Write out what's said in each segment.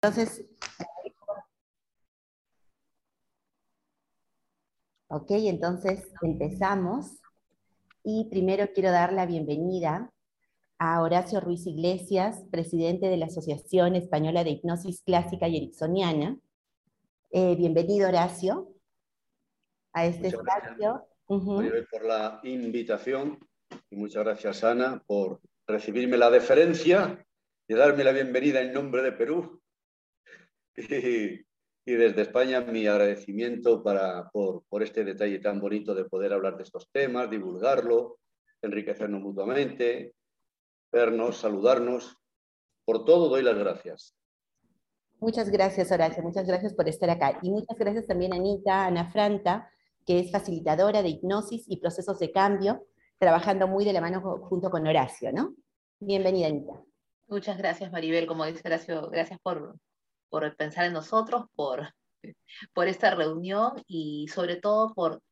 Entonces, ok, entonces empezamos. Y primero quiero dar la bienvenida a Horacio Ruiz Iglesias, presidente de la Asociación Española de Hipnosis Clásica y Ericksoniana. Eh, bienvenido, Horacio, a este espacio. Gracias, por la invitación y muchas gracias, Ana, por recibirme la deferencia y darme la bienvenida en nombre de Perú. Y, desde España mi agradecimiento para, por, por este detalle tan bonito de poder hablar de estos temas, divulgarlo, enriquecernos mutuamente, vernos, saludarnos. Por todo doy las gracias. Muchas gracias, Horacio. Muchas gracias por estar acá. Y muchas gracias también a Anita, Ana Franta, que es facilitadora de hipnosis y procesos de cambio, trabajando muy de la mano junto con Horacio, ¿no? Bienvenida, Anita. Muchas gracias, Maribel. Como dice Horacio, gracias por, por pensar en nosotros, por, por esta reunión y sobre todo por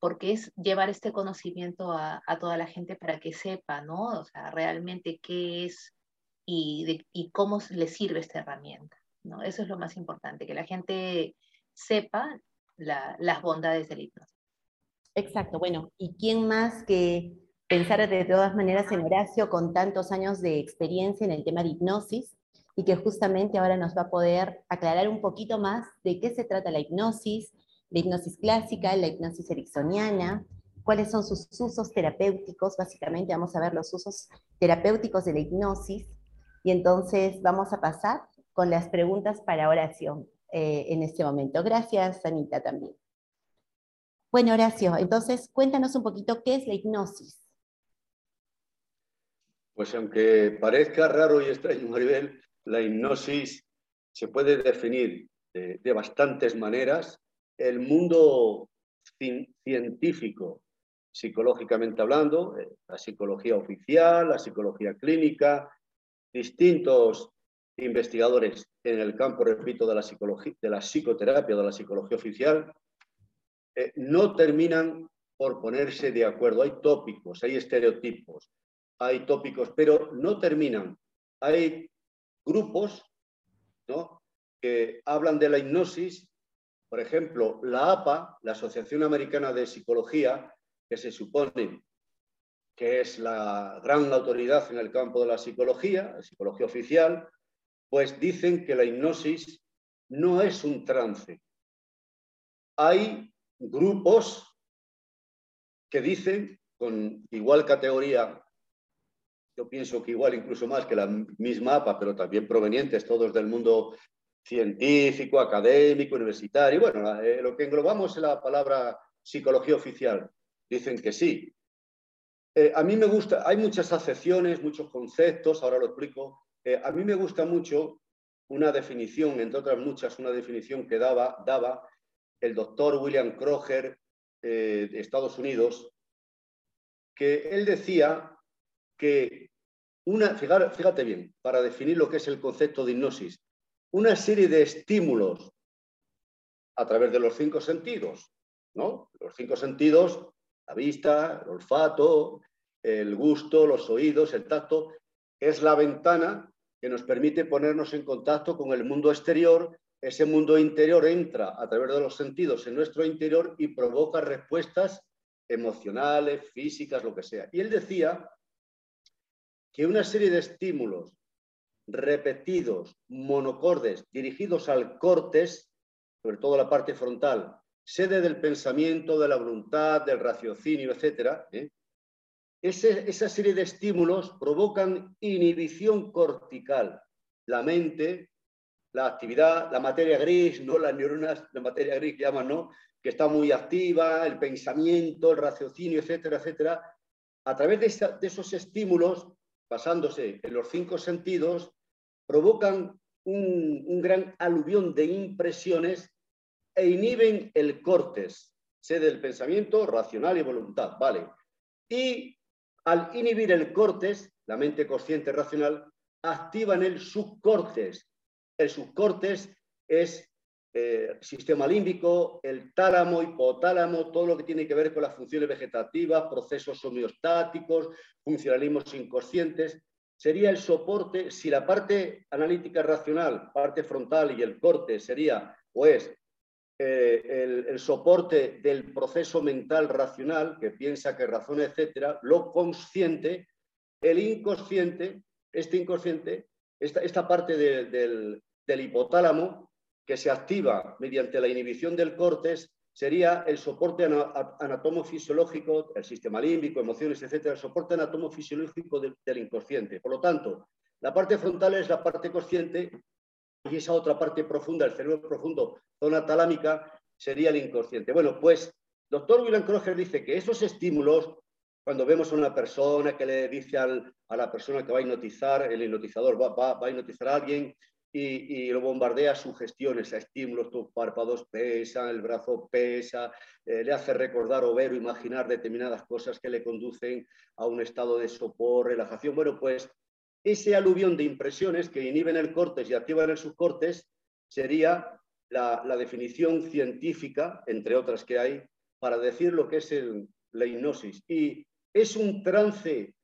porque es llevar este conocimiento a, a, toda la gente para que sepa, ¿no? O sea, realmente qué es y, y cómo le sirve esta herramienta, ¿no? Eso es lo más importante, que la gente sepa la, las bondades del hipnosis. Exacto, bueno, ¿y quién más que pensar de todas maneras en Horacio con tantos años de experiencia en el tema de hipnosis y que justamente ahora nos va a poder aclarar un poquito más de qué se trata la hipnosis, la hipnosis clásica, la hipnosis ericksoniana, cuáles son sus usos terapéuticos, básicamente vamos a ver los usos terapéuticos de la hipnosis y entonces vamos a pasar con las preguntas para Horacio eh, en este momento. Gracias, Anita, también. Bueno, Horacio, entonces cuéntanos un poquito qué es la hipnosis. Pues aunque parezca raro y extraño, Maribel, la hipnosis se puede definir de, bastantes maneras. El mundo científico, psicológicamente hablando, eh, la psicología oficial, la psicología clínica, distintos investigadores en el campo, repito, de la, psicología, de la psicoterapia, de la psicología oficial, eh, no terminan por ponerse de acuerdo. Hay tópicos, hay estereotipos, hay tópicos, pero no terminan. Hay grupos ¿no? que hablan de la hipnosis, por ejemplo, la APA, la Asociación Americana de Psicología, que se supone que es la gran autoridad en el campo de la psicología, la psicología oficial, pues dicen que la hipnosis no es un trance. Hay grupos que dicen, con igual categoría, yo pienso que igual incluso más que la misma APA, pero también provenientes todos del mundo científico, académico, universitario, bueno, eh, lo que englobamos es la palabra psicología oficial. Dicen que sí. Eh, a mí me gusta, hay muchas acepciones, muchos conceptos, ahora lo explico. Eh, a mí me gusta mucho una definición, entre otras muchas, una definición que daba, daba el doctor William Kroger eh, de Estados Unidos, que él decía que una, fíjate, bien, para definir lo que es el concepto de hipnosis, una serie de estímulos a través de los cinco sentidos, ¿no? Los cinco sentidos, la vista, el olfato, el gusto, los oídos, el tacto, es la ventana que nos permite ponernos en contacto con el mundo exterior ese mundo interior entra a través de los sentidos en nuestro interior y provoca respuestas emocionales, físicas, lo que sea. Y él decía que una serie de estímulos repetidos, monocordes, dirigidos al cortes, sobre todo la parte frontal, sede del pensamiento, de la voluntad, del raciocinio, etc., ¿eh? esa serie de estímulos provocan inhibición cortical. La mente la actividad, la materia gris, no las neuronas de materia gris que llaman, ¿no? que está muy activa, el pensamiento, el raciocinio, etcétera, etcétera, a través de, esos estímulos, basándose en los cinco sentidos, provocan un, gran aluvión de impresiones e inhiben el cortes, sede del pensamiento, racional y voluntad, ¿vale? Y al inhibir el cortes, la mente consciente racional, activan el subcortes, el subcortes es eh, sistema límbico, el tálamo, hipotálamo, todo lo que tiene que ver con las funciones vegetativas, procesos homeostáticos, funcionalismos inconscientes. sería el soporte, si la parte analítica racional, parte frontal y el corte sería o es eh, el, soporte del proceso mental racional, que piensa, que razona, etcétera, lo consciente, el inconsciente, este inconsciente, esta, parte del hipotálamo que se activa mediante la inhibición del cortes sería el soporte anatomofisiológico, el sistema límbico, emociones, etcétera, el soporte anatomofisiológico del, del inconsciente. Por lo tanto, la parte frontal es la parte consciente y esa otra parte profunda, el cerebro profundo, zona talámica, sería el inconsciente. Bueno, pues doctor William Kroger dice que esos estímulos, cuando vemos a una persona que le dice a la persona que va a hipnotizar, el hipnotizador va, va, a hipnotizar a alguien y, lo bombardea sugestiones, a estímulos, tus párpados pesan, el brazo pesa, eh, le hace recordar o ver o imaginar determinadas cosas que le conducen a un estado de sopor, relajación. Bueno, pues ese aluvión de impresiones que inhiben el cortes y activan el subcortes sería la, definición científica, entre otras que hay, para decir lo que es la hipnosis. Y es un trance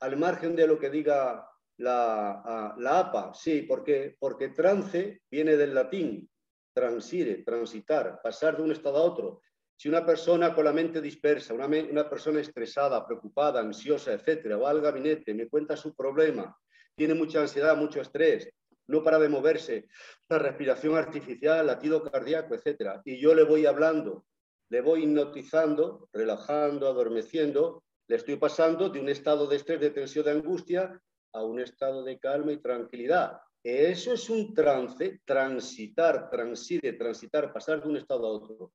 al margen de lo que diga la, la APA, sí, porque, porque trance viene del latín, transire, transitar, pasar de un estado a otro. Si una persona con la mente dispersa, una, una persona estresada, preocupada, ansiosa, etcétera, va al gabinete, me cuenta su problema, tiene mucha ansiedad, mucho estrés, no para de moverse, la respiración artificial, latido cardíaco, etcétera, y yo le voy hablando, le voy hipnotizando, relajando, adormeciendo, le estoy pasando de un estado de estrés, de tensión, de angustia, a un estado de calma y tranquilidad. Eso es un trance, transitar, transite, transitar, pasar de un estado a otro.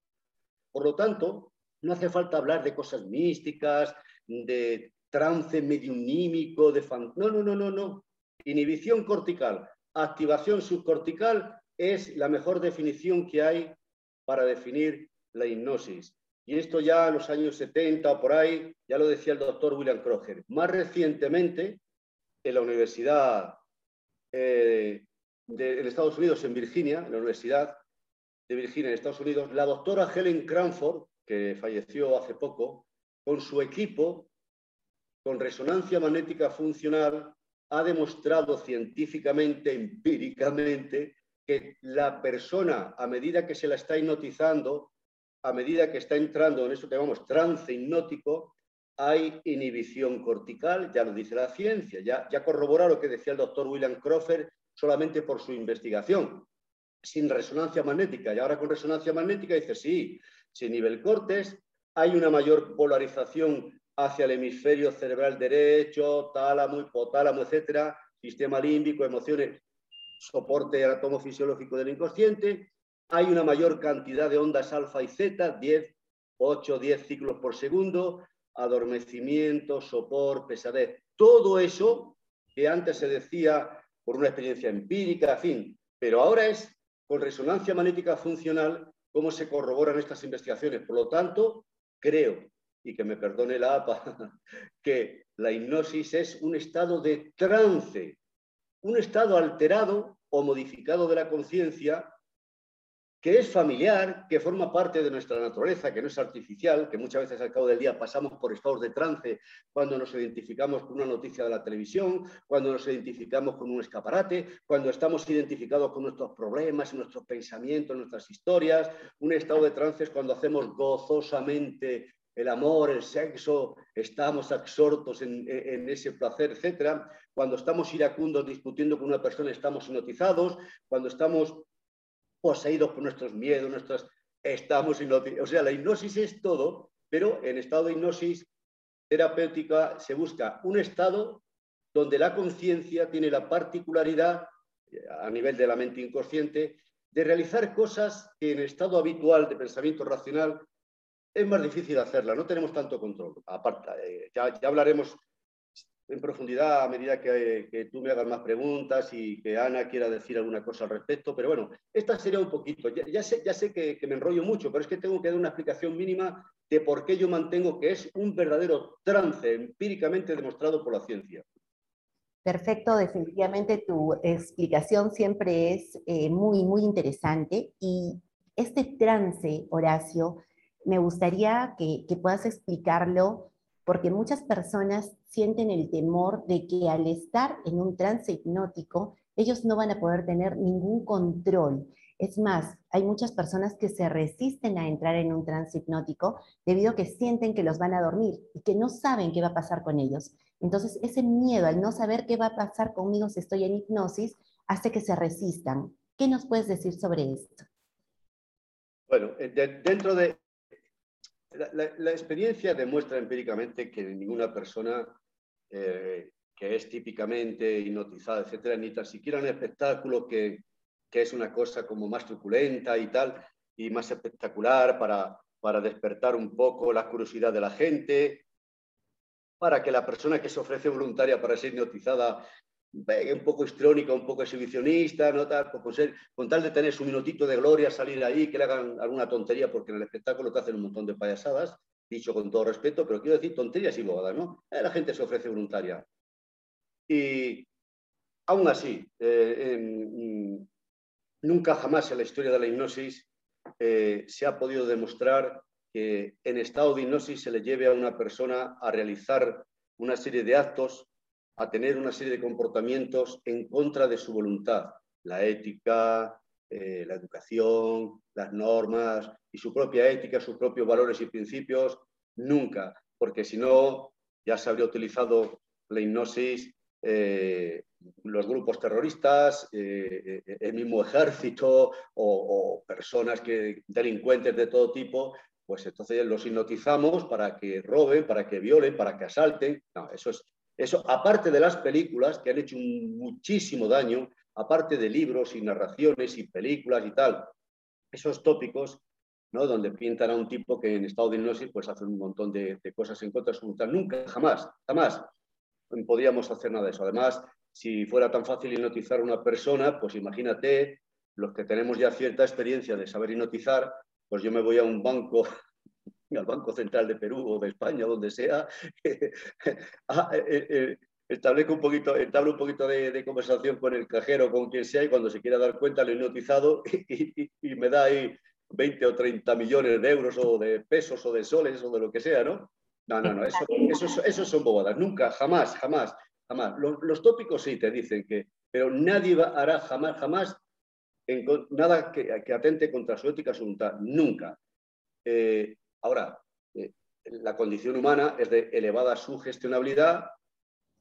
Por lo tanto, no hace falta hablar de cosas místicas, de trance mediunímico, de fan... No, no, no, no, no. Inhibición cortical, activación subcortical es la mejor definición que hay para definir la hipnosis. Y esto ya en los años 70 o por ahí, ya lo decía el doctor William Kroger. Más recientemente, en la Universidad eh, de Estados Unidos, en Virginia, en la Universidad de Virginia, en Estados Unidos, la doctora Helen Cranford, que falleció hace poco, con su equipo, con resonancia magnética funcional, ha demostrado científicamente, empíricamente, que la persona, a medida que se la está hipnotizando, a medida que está entrando en eso que llamamos trance hipnótico, hay inhibición cortical, ya lo dice la ciencia, ya, ya corrobora lo que decía el doctor William Crawford solamente por su investigación, sin resonancia magnética. Y ahora con resonancia magnética dice, sí, sin nivel cortes, hay una mayor polarización hacia el hemisferio cerebral derecho, tálamo, hipotálamo, etcétera, sistema límbico, emociones, soporte anatomofisiológico del inconsciente, hay una mayor cantidad de ondas alfa y zeta, 10, 8, 10 ciclos por segundo, adormecimiento, sopor, pesadez, todo eso que antes se decía por una experiencia empírica, en fin, pero ahora es con resonancia magnética funcional cómo se corroboran estas investigaciones. Por lo tanto, creo, y que me perdone la APA, que la hipnosis es un estado de trance, un estado alterado o modificado de la conciencia que es familiar, que forma parte de nuestra naturaleza, que no es artificial, que muchas veces al cabo del día pasamos por estados de trance cuando nos identificamos con una noticia de la televisión, cuando nos identificamos con un escaparate, cuando estamos identificados con nuestros problemas, nuestros pensamientos, nuestras historias. Un estado de trance es cuando hacemos gozosamente el amor, el sexo, estamos absortos en, ese placer, etc. Cuando estamos iracundos discutiendo con una persona, estamos hipnotizados. Cuando estamos poseídos por nuestros miedos, nuestras... Estamos O sea, la hipnosis es todo, pero en estado de hipnosis terapéutica se busca un estado donde la conciencia tiene la particularidad, a nivel de la mente inconsciente, de realizar cosas que en estado habitual de pensamiento racional es más difícil hacerla, no tenemos tanto control. Aparte, eh, ya, ya hablaremos en profundidad a medida que, tú me hagas más preguntas y que Ana quiera decir alguna cosa al respecto, pero bueno, esta sería un poquito. Ya, sé, que, me enrollo mucho, pero es que tengo que dar una explicación mínima de por qué yo mantengo que es un verdadero trance empíricamente demostrado por la ciencia. Perfecto, definitivamente tu explicación siempre es eh, muy, muy interesante y este trance, Horacio, me gustaría que, que puedas explicarlo porque muchas personas sienten el temor de que al estar en un trance hipnótico, ellos no van a poder tener ningún control. Es más, hay muchas personas que se resisten a entrar en un trance hipnótico debido a que sienten que los van a dormir y que no saben qué va a pasar con ellos. Entonces, ese miedo al no saber qué va a pasar conmigo si estoy en hipnosis hace que se resistan. ¿Qué nos puedes decir sobre esto? Bueno, eh, dentro de... La, experiencia demuestra empíricamente que ninguna persona eh, que es típicamente hipnotizada, etcétera, ni tan siquiera un espectáculo que, que es una cosa como más truculenta y tal, y más espectacular para, para despertar un poco la curiosidad de la gente, para que la persona que se ofrece voluntaria para ser hipnotizada un poco histrónica, un poco exhibicionista, ¿no? tal, con, ser, con tal de tener su minutito de gloria, salir ahí, que le hagan alguna tontería, porque en el espectáculo te hacen un montón de payasadas, dicho con todo respeto, pero quiero decir tonterías y bobadas, ¿no? Eh, la gente se ofrece voluntaria. Y aún así, eh, mm, nunca jamás en la historia de la hipnosis eh, se ha podido demostrar que en estado de hipnosis se le lleve a una persona a realizar una serie de actos a tener una serie de comportamientos en contra de su voluntad. La ética, eh, la educación, las normas y su propia ética, sus propios valores y principios, nunca, porque si no, ya se habría utilizado la hipnosis, eh, los grupos terroristas, eh, el mismo ejército o, personas que, delincuentes de todo tipo, pues entonces los hipnotizamos para que roben, para que violen, para que asalten. No, eso es eso, aparte de las películas que han hecho muchísimo daño, aparte de libros y narraciones y películas y tal, esos tópicos, ¿no? Donde pintan a un tipo que en estado de hipnosis pues hace un montón de, cosas en contra de. Nunca, jamás, jamás podíamos hacer nada de eso. Además, si fuera tan fácil hipnotizar a una persona, pues imagínate, los que tenemos ya cierta experiencia de saber hipnotizar, pues yo me voy a un banco al Banco Central de Perú o de España, donde sea, ah, eh, eh, eh, establezco un poquito, establezco un poquito de, conversación con el cajero, con quien sea, y cuando se quiera dar cuenta lo he hipnotizado y, me da ahí 20 o 30 millones de euros o de pesos o de soles o de lo que sea, ¿no? No, no, no, eso, son bobadas. Nunca, jamás, jamás, jamás. Los, tópicos sí te dicen que, pero nadie hará jamás, jamás nada que, atente contra su ética, su voluntad. Nunca. Ahora, eh, la condición humana es de elevada sugestionabilidad.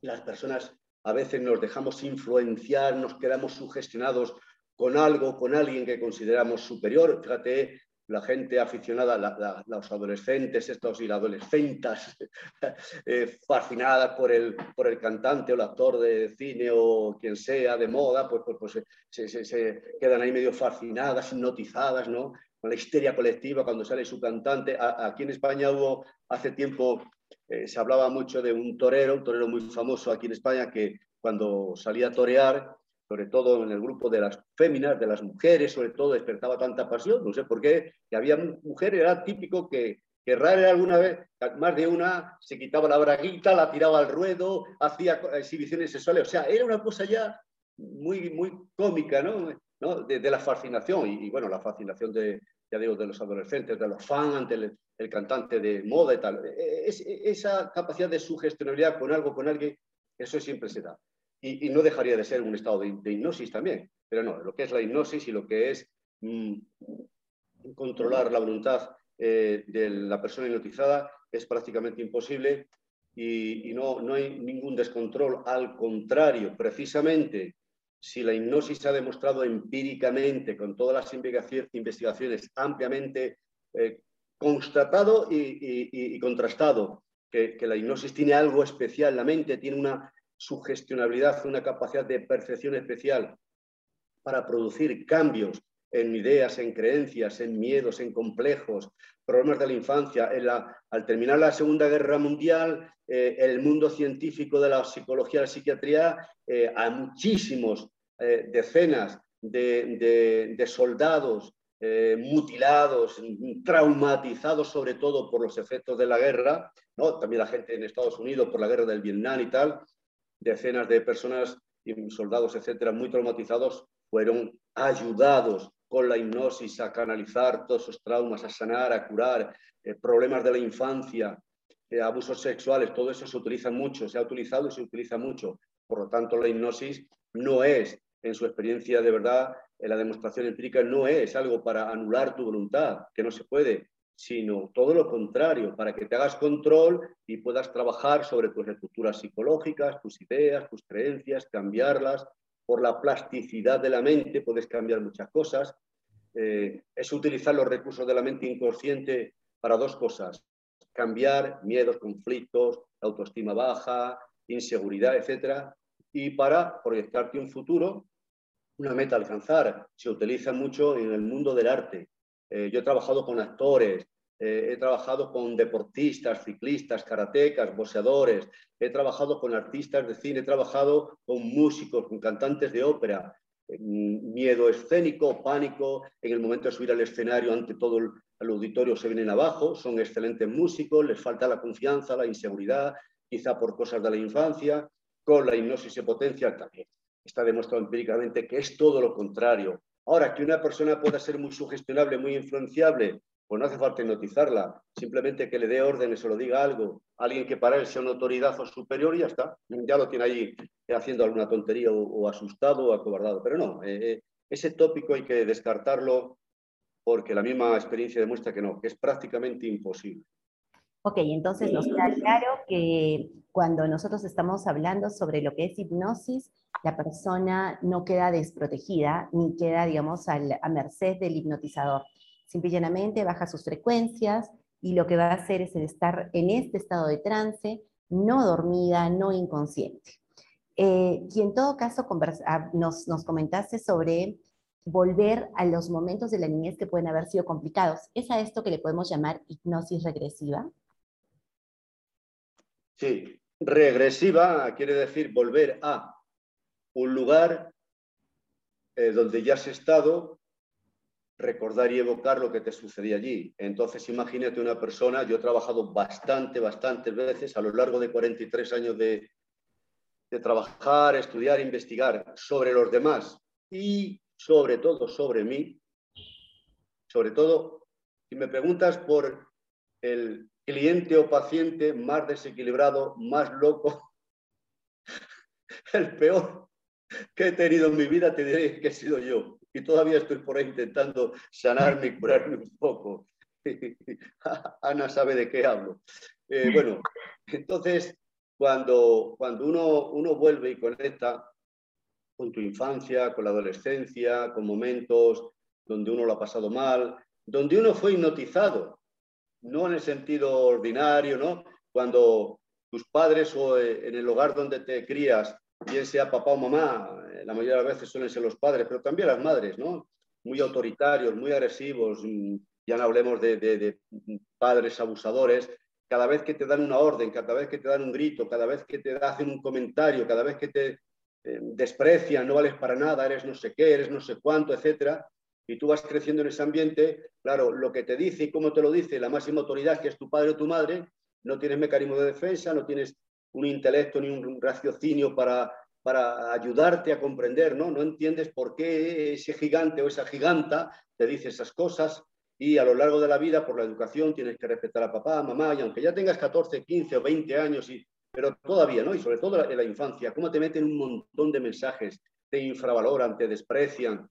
Las personas a veces nos dejamos influenciar, nos quedamos sugestionados con algo, con alguien que consideramos superior. Fíjate, la gente aficionada, los adolescentes, estos y las adolescentas, eh, fascinadas por el, por el cantante o el actor de cine o quien sea de moda, pues, pues, pues se, se, quedan ahí medio fascinadas, hipnotizadas, ¿no? La histeria colectiva cuando sale su cantante. aquí en España hubo hace tiempo, eh, se hablaba mucho de un torero, un torero muy famoso aquí en España, que cuando salía a torear, sobre todo en el grupo de las féminas, de las mujeres, sobre todo, despertaba tanta pasión, no sé por qué, que había mujeres, era típico que, que rara alguna vez, más de una, se quitaba la braguita, la tiraba al ruedo, hacía exhibiciones sexuales, o sea, era una cosa ya muy, muy cómica, ¿no? De, la fascinación y, bueno, la fascinación de, ya digo, de los adolescentes, de los fans ante el, cantante de moda y tal. E, e, esa capacidad de sugestionabilidad con algo, con alguien, eso siempre se da. Y, no dejaría de ser un estado de, hipnosis también, pero no, lo que es la hipnosis y lo que es mm, controlar la voluntad eh, de la persona hipnotizada es prácticamente imposible y, y no, no hay ningún descontrol, al contrario, precisamente si la hipnosis ha demostrado empíricamente, con todas las investigaciones ampliamente eh, constatado y, contrastado, que, la hipnosis tiene algo especial, la mente tiene una sugestionabilidad, una capacidad de percepción especial para producir cambios en ideas, en creencias, en miedos, en complejos, problemas de la infancia. al terminar la Segunda Guerra Mundial, eh, el mundo científico de la psicología, la psiquiatría, eh, a muchísimos eh, decenas de, soldados eh, mutilados, traumatizados sobre todo por los efectos de la guerra, también la gente en Estados Unidos por la guerra del Vietnam y tal, decenas de personas y soldados, etcétera, muy traumatizados, fueron ayudados con la hipnosis a canalizar todos esos traumas, a sanar, a curar eh, problemas de la infancia, eh, abusos sexuales, todo eso se utiliza mucho, se ha utilizado y se utiliza mucho. Por lo tanto, la hipnosis no es, en su experiencia de verdad, en la demostración empírica, no es algo para anular tu voluntad, que no se puede, sino todo lo contrario, para que te hagas control y puedas trabajar sobre tus estructuras psicológicas, tus ideas, tus creencias, cambiarlas. Por la plasticidad de la mente puedes cambiar muchas cosas. Eh, es utilizar los recursos de la mente inconsciente para dos cosas, cambiar miedos, conflictos, autoestima baja, inseguridad, etcétera, y para proyectarte un futuro, una meta a alcanzar. Se utiliza mucho en el mundo del arte. Eh, yo he trabajado con actores, eh, he trabajado con deportistas, ciclistas, karatecas, boxeadores, he trabajado con artistas de cine, he trabajado con músicos, con cantantes de ópera. Miedo escénico, pánico, en el momento de subir al escenario ante todo el, el auditorio se vienen abajo, son excelentes músicos, les falta la confianza, la inseguridad, quizá por cosas de la infancia, con la hipnosis y potencia también. Está demostrado empíricamente que es todo lo contrario. Ahora, que una persona pueda ser muy sugestionable, muy influenciable, pues no hace falta hipnotizarla, simplemente que le dé órdenes o lo diga algo, alguien que para él sea una autoridad o superior y ya está, ya lo tiene ahí haciendo alguna tontería o, asustado o acobardado. Pero no, eh, eh, ese tópico hay que descartarlo porque la misma experiencia demuestra que no, que es prácticamente imposible. Ok, entonces nos queda claro que cuando nosotros estamos hablando sobre lo que es hipnosis, la persona no queda desprotegida ni queda, digamos, a merced del hipnotizador. Simple baja sus frecuencias y lo que va a hacer es estar en este estado de trance, no dormida, no inconsciente. Eh, y en todo caso, ah, nos, nos comentaste sobre volver a los momentos de la niñez que pueden haber sido complicados. ¿Es a esto que le podemos llamar hipnosis regresiva? Sí, regresiva quiere decir volver a un lugar eh, donde ya has estado, recordar y evocar lo que te sucedía allí. Entonces, imagínate una persona, yo he trabajado bastante, bastantes veces a lo largo de 43 años de, de trabajar, estudiar, investigar sobre los demás y sobre todo sobre mí, sobre todo, si me preguntas por el cliente o paciente más desequilibrado, más loco, el peor que he tenido en mi vida, te diré que he sido yo. Y todavía estoy por ahí intentando sanarme y curarme un poco. Ana sabe de qué hablo. Eh, bueno, entonces, cuando, cuando uno, uno vuelve y conecta con tu infancia, con la adolescencia, con momentos donde uno lo ha pasado mal, donde uno fue hipnotizado, no en el sentido ordinario, ¿no? Cuando tus padres o eh, en el hogar donde te crías, bien sea papá o mamá, eh, la mayoría de las veces suelen ser los padres, pero también las madres, ¿no? Muy autoritarios, muy agresivos, mm, ya no hablemos de, padres abusadores, cada vez que te dan una orden, cada vez que te dan un grito, cada vez que te hacen un comentario, cada vez que te eh, desprecian, no vales para nada, eres no sé qué, eres no sé cuánto, etcétera, y tú vas creciendo en ese ambiente, claro, lo que te dice y cómo te lo dice la máxima autoridad, que es tu padre o tu madre, no tienes mecanismo de defensa, no tienes un intelecto ni un raciocinio para, para ayudarte a comprender, ¿no? No entiendes por qué ese gigante o esa giganta te dice esas cosas y a lo largo de la vida, por la educación, tienes que respetar a papá, mamá, y aunque ya tengas 14, 15 o 20 años y pero todavía, ¿no? Y sobre todo en la infancia, cómo te meten un montón de mensajes, te infravaloran, te desprecian,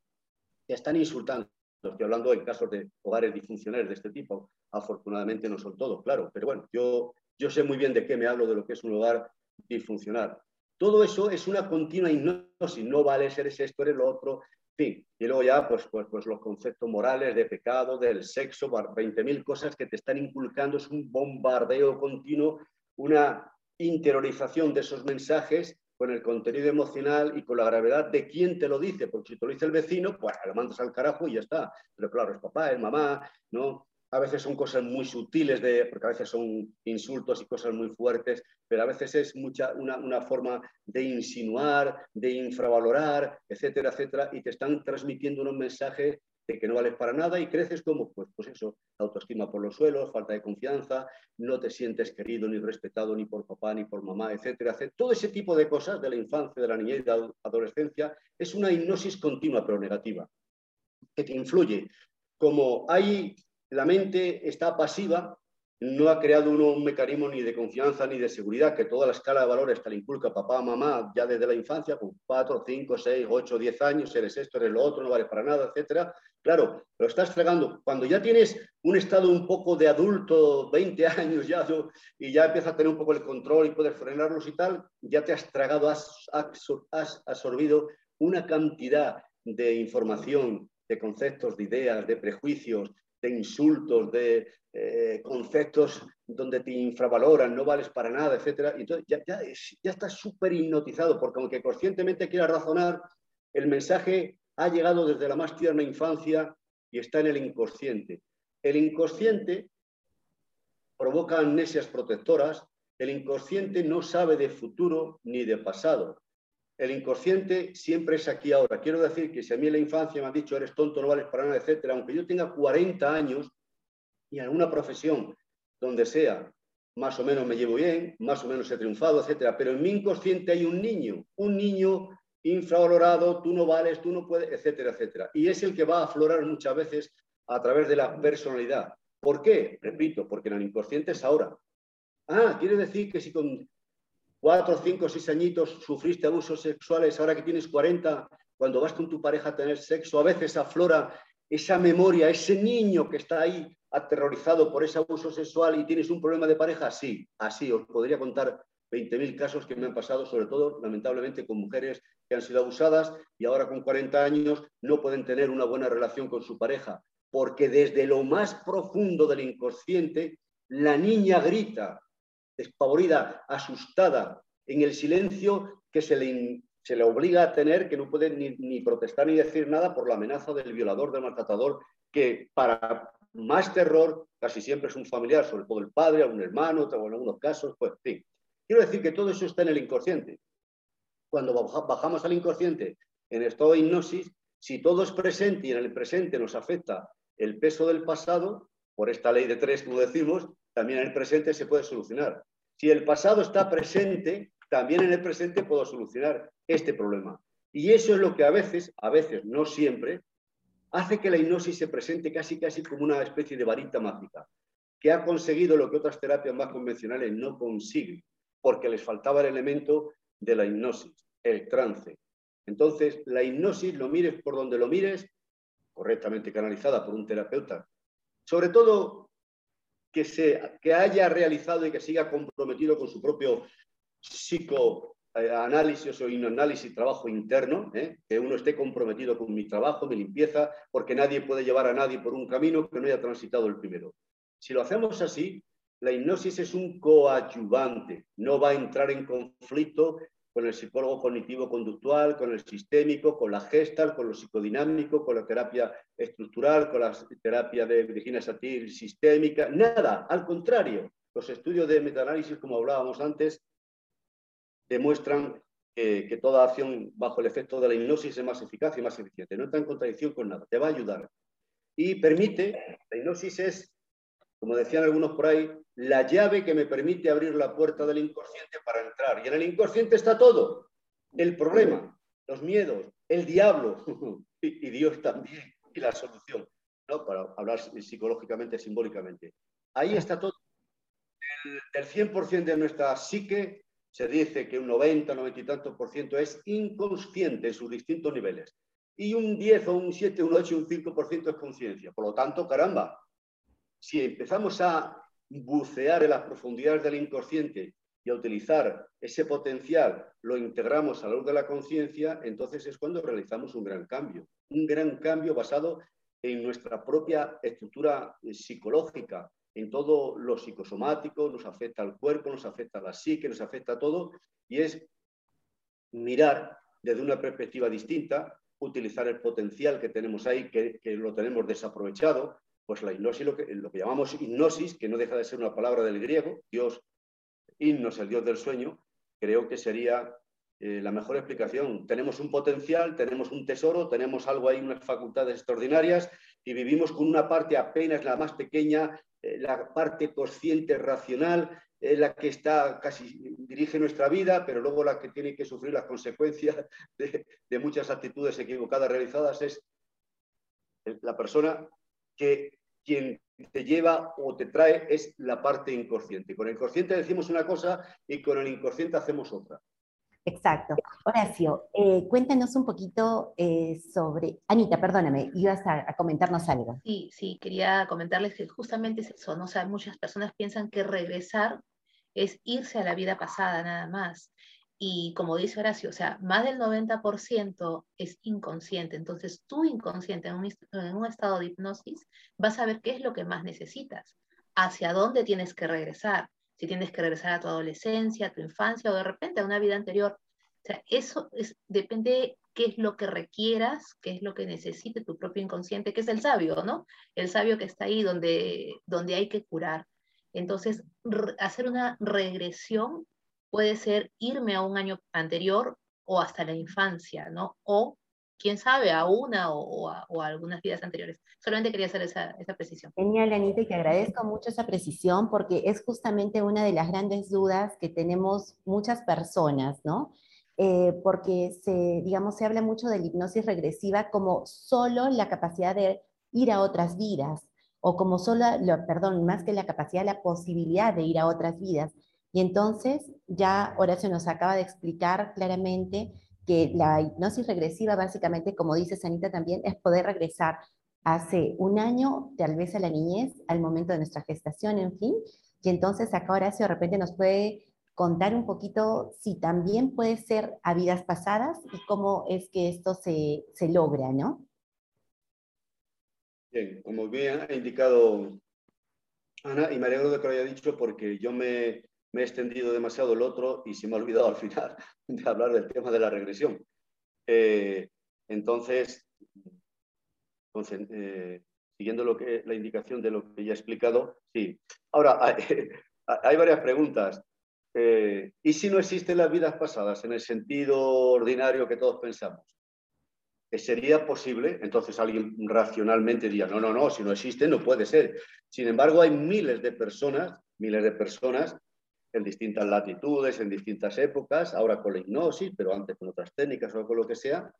te están insultando. Estoy hablando en casos de hogares disfuncionales de este tipo. Afortunadamente no son todos, claro, pero bueno, yo, yo sé muy bien de qué me hablo, de lo que es un hogar disfuncional. Todo eso es una continua hipnosis, no vale ser esto eres lo otro, fin. Y luego ya, pues, pues, pues los conceptos morales de pecado, del sexo, 20.000 cosas que te están inculcando, es un bombardeo continuo, una interiorización de esos mensajes con el contenido emocional y con la gravedad de quién te lo dice, porque si te lo dice el vecino, pues lo mandas al carajo y ya está. Pero claro, es papá, es mamá, ¿no? A veces son cosas muy sutiles, de, porque a veces son insultos y cosas muy fuertes, pero a veces es mucha, una, una forma de insinuar, de infravalorar, etcétera, etcétera, y te están transmitiendo unos mensajes que no vales para nada y creces como, pues, pues eso, autoestima por los suelos, falta de confianza, no te sientes querido ni respetado ni por papá ni por mamá, etcétera, etcétera. Todo ese tipo de cosas de la infancia, de la niñez de la adolescencia es una hipnosis continua pero negativa, que te influye. Como hay, la mente está pasiva, no ha creado uno un mecanismo ni de confianza ni de seguridad, que toda la escala de valores te la inculca papá, mamá, ya desde la infancia, con 4, 5, 6, 8, 10 años, eres esto, eres lo otro, no vale para nada, etcétera. Claro, lo estás fregando. Cuando ya tienes un estado un poco de adulto, 20 años ya, y ya empiezas a tener un poco el control y puedes frenarlos y tal, ya te has tragado, has absorbido una cantidad de información, de conceptos, de ideas, de prejuicios, de insultos, de eh, conceptos donde te infravaloran, no vales para nada, etc. Entonces ya, ya, ya estás súper hipnotizado, porque aunque conscientemente quieras razonar, el mensaje ha llegado desde la más tierna infancia y está en el inconsciente. El inconsciente provoca amnesias protectoras, el inconsciente no sabe de futuro ni de pasado. El inconsciente siempre es aquí ahora. Quiero decir que si a mí en la infancia me han dicho eres tonto, no vales para nada, etcétera, aunque yo tenga 40 años y en alguna profesión donde sea, más o menos me llevo bien, más o menos he triunfado, etcétera, pero en mi inconsciente hay un niño, un niño infravalorado, tú no vales, tú no puedes, etcétera, etcétera. Y es el que va a aflorar muchas veces a través de la personalidad. ¿Por qué? Repito, porque en el inconsciente es ahora. Ah, quiere decir que si con cuatro, cinco, seis añitos sufriste abusos sexuales, ahora que tienes 40, cuando vas con tu pareja a tener sexo, a veces aflora esa memoria, ese niño que está ahí aterrorizado por ese abuso sexual y tienes un problema de pareja, sí, así os podría contar 20.000 casos que me han pasado, sobre todo, lamentablemente, con mujeres que han sido abusadas y ahora con 40 años no pueden tener una buena relación con su pareja, porque desde lo más profundo del inconsciente, la niña grita, despavorida, asustada, en el silencio que se le, se le obliga a tener, que no puede ni, protestar ni decir nada por la amenaza del violador, del maltratador, que para más terror casi siempre es un familiar, sobre todo el padre, algún hermano, o en algunos casos, pues, en fin. Quiero decir que todo eso está en el inconsciente. Cuando bajamos al inconsciente en estado de hipnosis, si todo es presente y en el presente nos afecta el peso del pasado, por esta ley de tres, como decimos, también en el presente se puede solucionar. Si el pasado está presente, también en el presente puedo solucionar este problema. Y eso es lo que a veces, a veces, no siempre, hace que la hipnosis se presente casi casi como una especie de varita mágica, que ha conseguido lo que otras terapias más convencionales no consiguen, porque les faltaba el elemento de la hipnosis, el trance. Entonces, la hipnosis, lo mires por donde lo mires, correctamente canalizada por un terapeuta, sobre todo que, se, que haya realizado y que siga comprometido con su propio psicoanálisis o inanálisis, trabajo interno, ¿eh? que uno esté comprometido con mi trabajo, mi limpieza, porque nadie puede llevar a nadie por un camino que no haya transitado el primero. Si lo hacemos así, la hipnosis es un coadyuvante, no va a entrar en conflicto con el psicólogo cognitivo-conductual, con el sistémico, con la gestal, con lo psicodinámico, con la terapia estructural, con la terapia de Virginia Satir sistémica, nada, al contrario. Los estudios de metaanálisis, como hablábamos antes, demuestran que toda acción bajo el efecto de la hipnosis es más eficaz y más eficiente. No está en contradicción con nada, te va a ayudar. Y permite, la hipnosis es, como decían algunos por ahí, la llave que me permite abrir la puerta del inconsciente para entrar. Y en el inconsciente está todo. El problema, los miedos, el diablo y, Dios también, y la solución, ¿no? para hablar psicológicamente, simbólicamente. Ahí está todo. El, 100% de nuestra psique se dice que un 90, 90 y tantos por ciento es inconsciente en sus distintos niveles. Y un 10 o un 7, un 8, un 5% es conciencia. Por lo tanto, caramba, si empezamos a bucear en las profundidades del inconsciente y a utilizar ese potencial, lo integramos a la luz de la conciencia, entonces es cuando realizamos un gran cambio. Un gran cambio basado en nuestra propia estructura eh, psicológica, en todo lo psicosomático, nos afecta al cuerpo, nos afecta a la psique, nos afecta a todo, y es mirar desde una perspectiva distinta, utilizar el potencial que tenemos ahí, que, que lo tenemos desaprovechado, pues la hipnosis, lo que, llamamos hipnosis, que no deja de ser una palabra del griego, Dios, himnos, el Dios del sueño, creo que sería eh, la mejor explicación. Tenemos un potencial, tenemos un tesoro, tenemos algo ahí, unas facultades extraordinarias y vivimos con una parte apenas la más pequeña, eh, la parte consciente, racional, la que está casi dirige nuestra vida, pero luego la que tiene que sufrir las consecuencias de muchas actitudes equivocadas realizadas es la persona que quien te lleva o te trae es la parte inconsciente. Con el consciente decimos una cosa y con el inconsciente hacemos otra. Exacto. Horacio, eh, cuéntanos un poquito eh, sobre... Anita, perdóname, ibas a, comentarnos algo. Sí, sí, quería comentarles que justamente es eso, ¿no? O sea, muchas personas piensan que regresar es irse a la vida pasada nada más. Y como dice Horacio, o sea, más del 90% es inconsciente. Entonces, tu inconsciente en un, en un estado de hipnosis vas a ver qué es lo que más necesitas, hacia dónde tienes que regresar si tienes que regresar a tu adolescencia, a tu infancia o de repente a una vida anterior. O sea, eso es, depende qué es lo que requieras, qué es lo que necesite tu propio inconsciente, que es el sabio, ¿no? El sabio que está ahí donde, donde hay que curar. Entonces, hacer una regresión puede ser irme a un año anterior o hasta la infancia, ¿no? O quién sabe, a una o, a, algunas vidas anteriores. Solamente quería hacer esa, esa precisión. Genial, Anita, y te agradezco mucho esa precisión porque es justamente una de las grandes dudas que tenemos muchas personas, ¿no? Eh, porque se, digamos, se habla mucho de la hipnosis regresiva como solo la capacidad de ir a otras vidas, o como solo, lo, perdón, más que la capacidad, la posibilidad de ir a otras vidas. Y entonces ya Horacio nos acaba de explicar claramente que la hipnosis regresiva básicamente, como dice Sanita también, es poder regresar hace un año, tal vez a la niñez, al momento de nuestra gestación, en fin, y entonces acá Horacio de repente nos puede contar un poquito si también puede ser a vidas pasadas y cómo es que esto se, se logra, ¿no? Bien, como bien ha indicado Ana, y me alegro de que lo haya dicho porque yo me, me he extendido demasiado el otro y se me ha olvidado al final de hablar del tema de la regresión. Eh, entonces, eh, siguiendo lo que, la indicación de lo que ya he explicado, sí. Ahora, hay, varias preguntas. Eh, ¿Y si no existen las vidas pasadas en el sentido ordinario que todos pensamos? ¿Sería posible? Entonces alguien racionalmente diría, no, no, no, si no existe no puede ser. Sin embargo, hay miles de personas, miles de personas en distintas latitudes, en distintas épocas, ahora con la hipnosis, pero antes con otras técnicas o con lo que sea,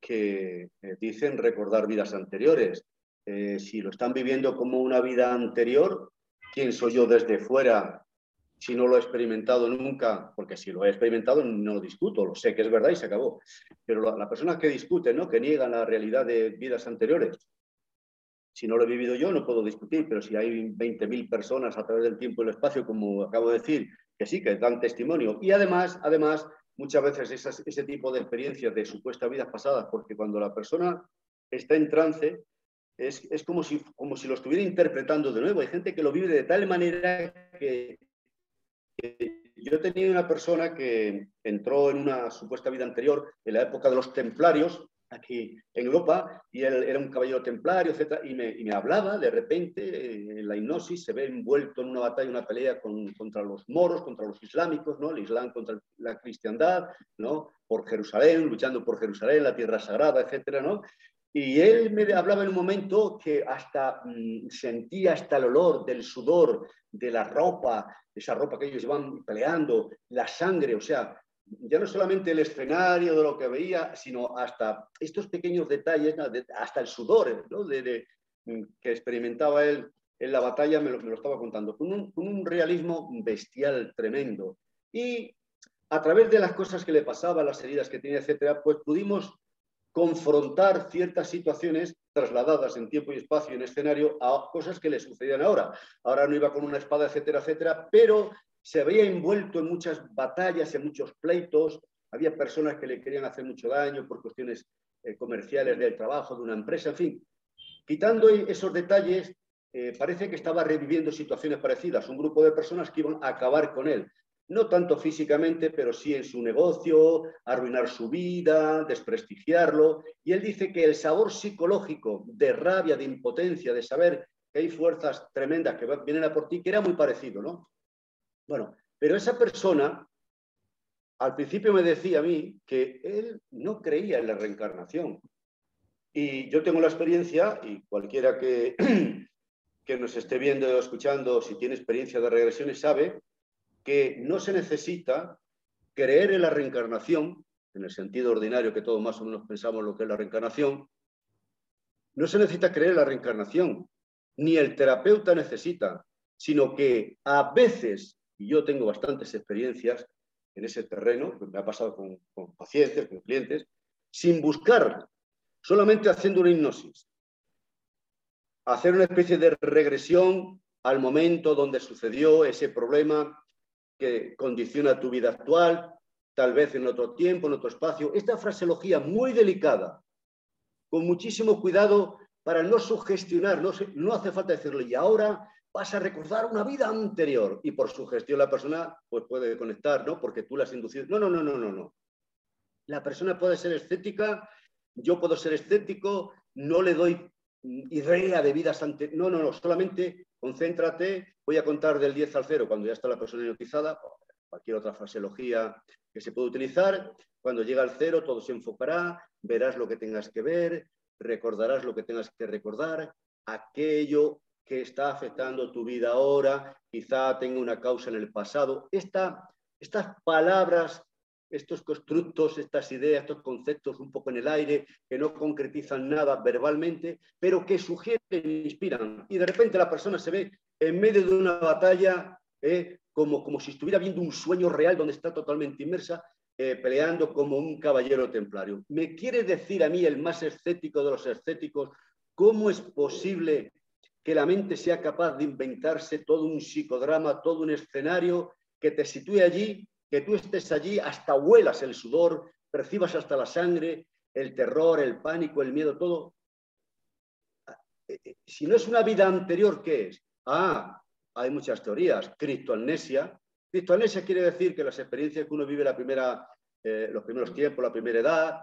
que eh, dicen recordar vidas anteriores. Eh, si lo están viviendo como una vida anterior, ¿quién soy yo desde fuera si no lo he experimentado nunca? Porque si lo he experimentado no lo discuto, lo sé que es verdad y se acabó. Pero la, la persona que discute, ¿no? que niegan la realidad de vidas anteriores, si no lo he vivido yo, no puedo discutir, pero si hay 20.000 personas a través del tiempo y el espacio, como acabo de decir, que sí, que dan testimonio. Y además, además muchas veces ese tipo de experiencias de supuestas vidas pasadas, porque cuando la persona está en trance, es, es, como, si, como si lo estuviera interpretando de nuevo. Hay gente que lo vive de tal manera que, que yo tenido una persona que entró en una supuesta vida anterior, en la época de los templarios, aquí en Europa, y él era un caballero templario, etc. Y me, y me hablaba, de repente, eh, la hipnosis, se ve envuelto en una batalla, una pelea con, contra los moros, contra los islámicos, ¿no? El Islam contra la cristiandad, ¿no? Por Jerusalén, luchando por Jerusalén, la tierra sagrada, etc. ¿no? Y él me hablaba en un momento que hasta mm, sentía hasta el olor del sudor, de la ropa, esa ropa que ellos iban peleando, la sangre, o sea, ya no solamente el escenario de lo que veía, sino hasta estos pequeños detalles, hasta el sudor mm, que experimentaba él en la batalla, me lo, estaba contando, con un, realismo bestial tremendo. Y a través de las cosas que le pasaban, las heridas que tenía, etcétera, pues pudimos confrontar ciertas situaciones trasladadas en tiempo y espacio en escenario a cosas que le sucedían ahora. Ahora no iba con una espada, etcétera, etcétera, pero se había envuelto en muchas batallas, en muchos pleitos, había personas que le querían hacer mucho daño por cuestiones eh, comerciales del trabajo, de una empresa, en fin. Quitando esos detalles, eh, parece que estaba reviviendo situaciones parecidas, un grupo de personas que iban a acabar con él, no tanto físicamente, pero sí en su negocio, arruinar su vida, desprestigiarlo. Y él dice que el sabor psicológico de rabia, de impotencia, de saber que hay fuerzas tremendas que vienen a por ti, que era muy parecido, ¿no? Bueno, pero esa persona al principio me decía a mí que él no creía en la reencarnación. Y yo tengo la experiencia, y cualquiera que, que nos esté viendo o escuchando, si tiene experiencia de regresiones, sabe que no se necesita creer en la reencarnación, en el sentido ordinario que todos más o menos pensamos lo que es la reencarnación, no se necesita creer en la reencarnación. ni el terapeuta necesita, sino que a veces, y yo tengo bastantes experiencias en ese terreno, me ha pasado con, pacientes, con clientes, sin buscar, solamente haciendo una hipnosis, hacer una especie de regresión al momento donde sucedió ese problema que condiciona tu vida actual, tal vez en otro tiempo, en otro espacio. Esta fraseología muy delicada, con muchísimo cuidado para no sugestionar, no, no hace falta decirlo, y ahora vas a recordar una vida anterior y por sugestión la persona pues puede conectar, ¿no? Porque tú la has inducido. No, no, no, no, no, no. La persona puede ser escéptica, yo puedo ser escéptico, no le doy idea de vidas anteriores. No, no, no, solamente concéntrate, voy a contar del 10 al 0 cuando ya está la persona hipnotizada, cualquier otra fraseología que se puede utilizar. Cuando llega al cero, todo se enfocará, verás lo que tengas que ver, recordarás lo que tengas que recordar, aquello que está afectando tu vida ahora, quizá tenga una causa en el pasado. Esta, estas palabras, estos constructos, estas ideas, estos conceptos un poco en el aire, que no concretizan nada verbalmente, pero que sugieren, inspiran. Y de repente la persona se ve en medio de una batalla eh, como, como si estuviera viendo un sueño real donde está totalmente inmersa, eh, peleando como un caballero templario. ¿Me quiere decir a mí, el más escéptico de los escépticos, cómo es posible que la mente sea capaz de inventarse todo un psicodrama, todo un escenario que te sitúe allí, que tú estés allí, hasta huelas el sudor, percibas hasta la sangre, el terror, el pánico, el miedo, todo. Eh, eh, si no es una vida anterior, ¿qué es? Ah, hay muchas teorías. Criptoamnesia. Criptoamnesia quiere decir que las experiencias que uno vive la primera, eh, los primeros tiempos, la primera edad,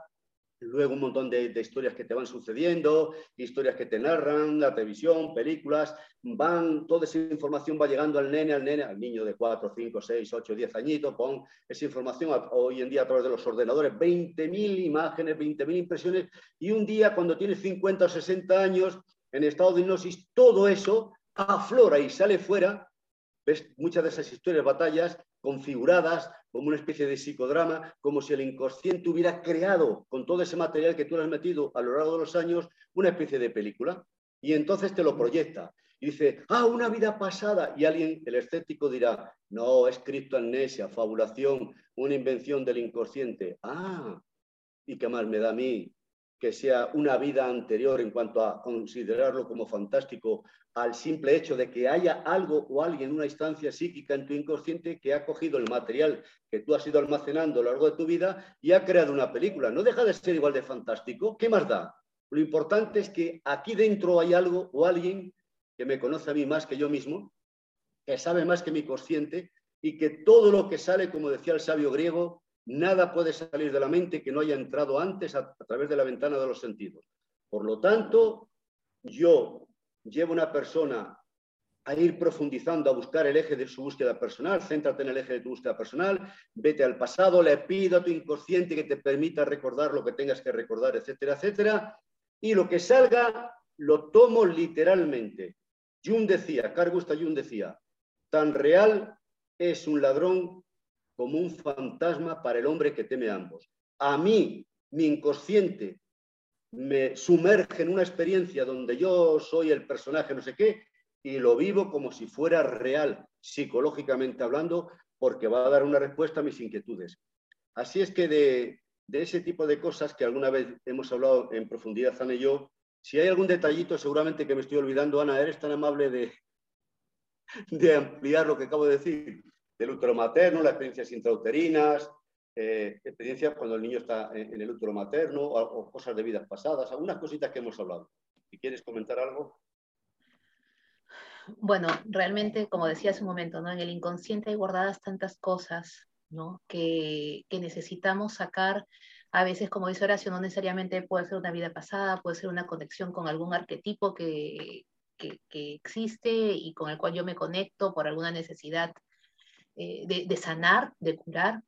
luego un montón de, historias que te van sucediendo, historias que te narran, la televisión, películas, van, toda esa información va llegando al nene, al nene, al niño de 4, 5, 6, 8, 10 añitos, pon esa información hoy en día a través de los ordenadores, 20.000 imágenes, 20.000 impresiones, y un día cuando tienes 50 o 60 años, en estado de hipnosis, todo eso aflora y sale fuera, ves muchas de esas historias, batallas configuradas como una especie de psicodrama, como si el inconsciente hubiera creado con todo ese material que tú le has metido a lo largo de los años una especie de película. Y entonces te lo proyecta. Y dice, ah, una vida pasada. Y alguien, el escéptico, dirá, no, es criptoamnesia, fabulación, una invención del inconsciente. Ah, ¿y qué más me da a mí que sea una vida anterior en cuanto a considerarlo como fantástico al simple hecho de que haya algo o alguien, una instancia psíquica en tu inconsciente que ha cogido el material que tú has ido almacenando a lo largo de tu vida y ha creado una película. No deja de ser igual de fantástico. ¿Qué más da? Lo importante es que aquí dentro hay algo o alguien que me conoce a mí más que yo mismo, que sabe más que mi consciente y que todo lo que sale, como decía el sabio griego, Nada puede salir de la mente que no haya entrado antes a, través de la ventana de los sentidos. Por lo tanto, yo llevo a una persona a ir profundizando, a buscar el eje de su búsqueda personal, céntrate en el eje de tu búsqueda personal, vete al pasado, le pido a tu inconsciente que te permita recordar lo que tengas que recordar, etcétera, etcétera, y lo que salga lo tomo literalmente. Jung decía, Carl Gustav Jung decía, tan real es un ladrón como un fantasma para el hombre que teme a ambos. A mí, mi inconsciente, me sumerge en una experiencia donde yo soy el personaje, no sé qué, y lo vivo como si fuera real, psicológicamente hablando, porque va a dar una respuesta a mis inquietudes. Así es que de, ese tipo de cosas que alguna vez hemos hablado en profundidad, Ana y yo, si hay algún detallito, seguramente que me estoy olvidando, Ana, eres tan amable de, de ampliar lo que acabo de decir del útero materno, las experiencias intrauterinas, eh, experiencias cuando el niño está en, el útero materno o, cosas de vidas pasadas, algunas cositas que hemos hablado. Si quieres comentar algo. Bueno, realmente, como decía hace un momento, ¿no? en el inconsciente hay guardadas tantas cosas ¿no? que, que necesitamos sacar. A veces, como dice Horacio, no necesariamente puede ser una vida pasada, puede ser una conexión con algún arquetipo que, que, que existe y con el cual yo me conecto por alguna necesidad eh, de, sanar, de curar,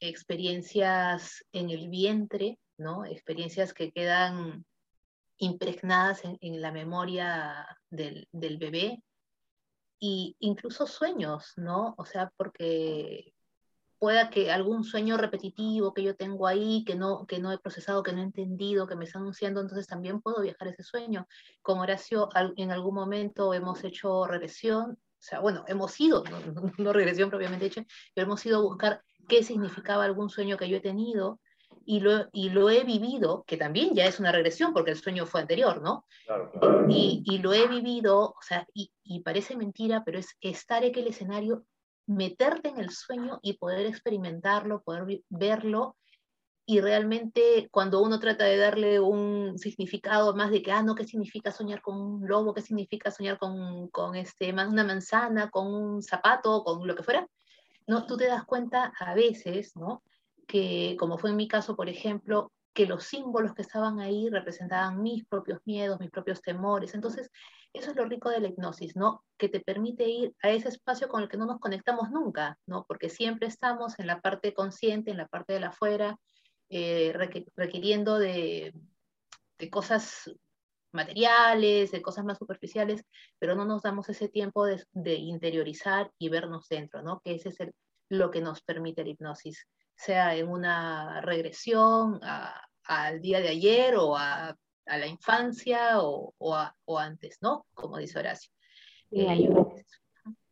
experiencias en el vientre, ¿no? experiencias que quedan impregnadas en, la memoria del, bebé, y incluso sueños, ¿no? O sea, porque pueda que algún sueño repetitivo que yo tengo ahí, que no, que no he procesado, que no he entendido, que me está anunciando, entonces también puedo viajar ese sueño. Con Horacio en algún momento hemos hecho regresión, o sea, bueno, hemos ido, no, no regresión propiamente hecha, pero hemos ido a buscar qué significaba algún sueño que yo he tenido y lo, y lo he vivido, que también ya es una regresión porque el sueño fue anterior, ¿no? Claro, claro. Y, y, lo he vivido, o sea, y, y, parece mentira, pero es estar en el escenario, meterte en el sueño y poder experimentarlo, poder verlo. Y realmente cuando uno trata de darle un significado más de que, ah, no, ¿qué significa soñar con un lobo? ¿Qué significa soñar con, con este, una manzana, con un zapato, con lo que fuera? No, tú te das cuenta a veces, ¿no? que, como fue en mi caso, por ejemplo, que los símbolos que estaban ahí representaban mis propios miedos, mis propios temores. Entonces, eso es lo rico de la hipnosis, ¿no? Que te permite ir a ese espacio con el que no nos conectamos nunca, ¿no? Porque siempre estamos en la parte consciente, en la parte de la afuera, eh, requiriendo de, de cosas materiales, de cosas más superficiales, pero no nos damos ese tiempo de, de interiorizar y vernos dentro, ¿no? Que ese es el, lo que nos permite la hipnosis sea en una regresión al día de ayer o a, a la infancia o, o, a, o, antes, ¿no? Como dice Horacio. Eh,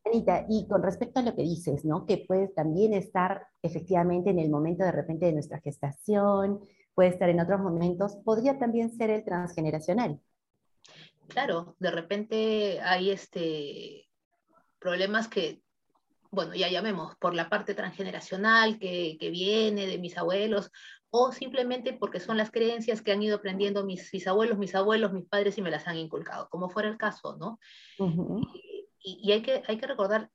Anita, y con respecto a lo que dices, ¿no? Que puedes también estar efectivamente en el momento de repente de nuestra gestación, puede estar en otros momentos, podría también ser el transgeneracional. Claro, de repente hay este problemas que bueno, ya llamemos, por la parte transgeneracional que, que, viene de mis abuelos, o simplemente porque son las creencias que han ido aprendiendo mis bisabuelos, mis abuelos, mis padres y me las han inculcado, como fuera el caso, ¿no? Uh -huh. Y, hay, que, hay que recordar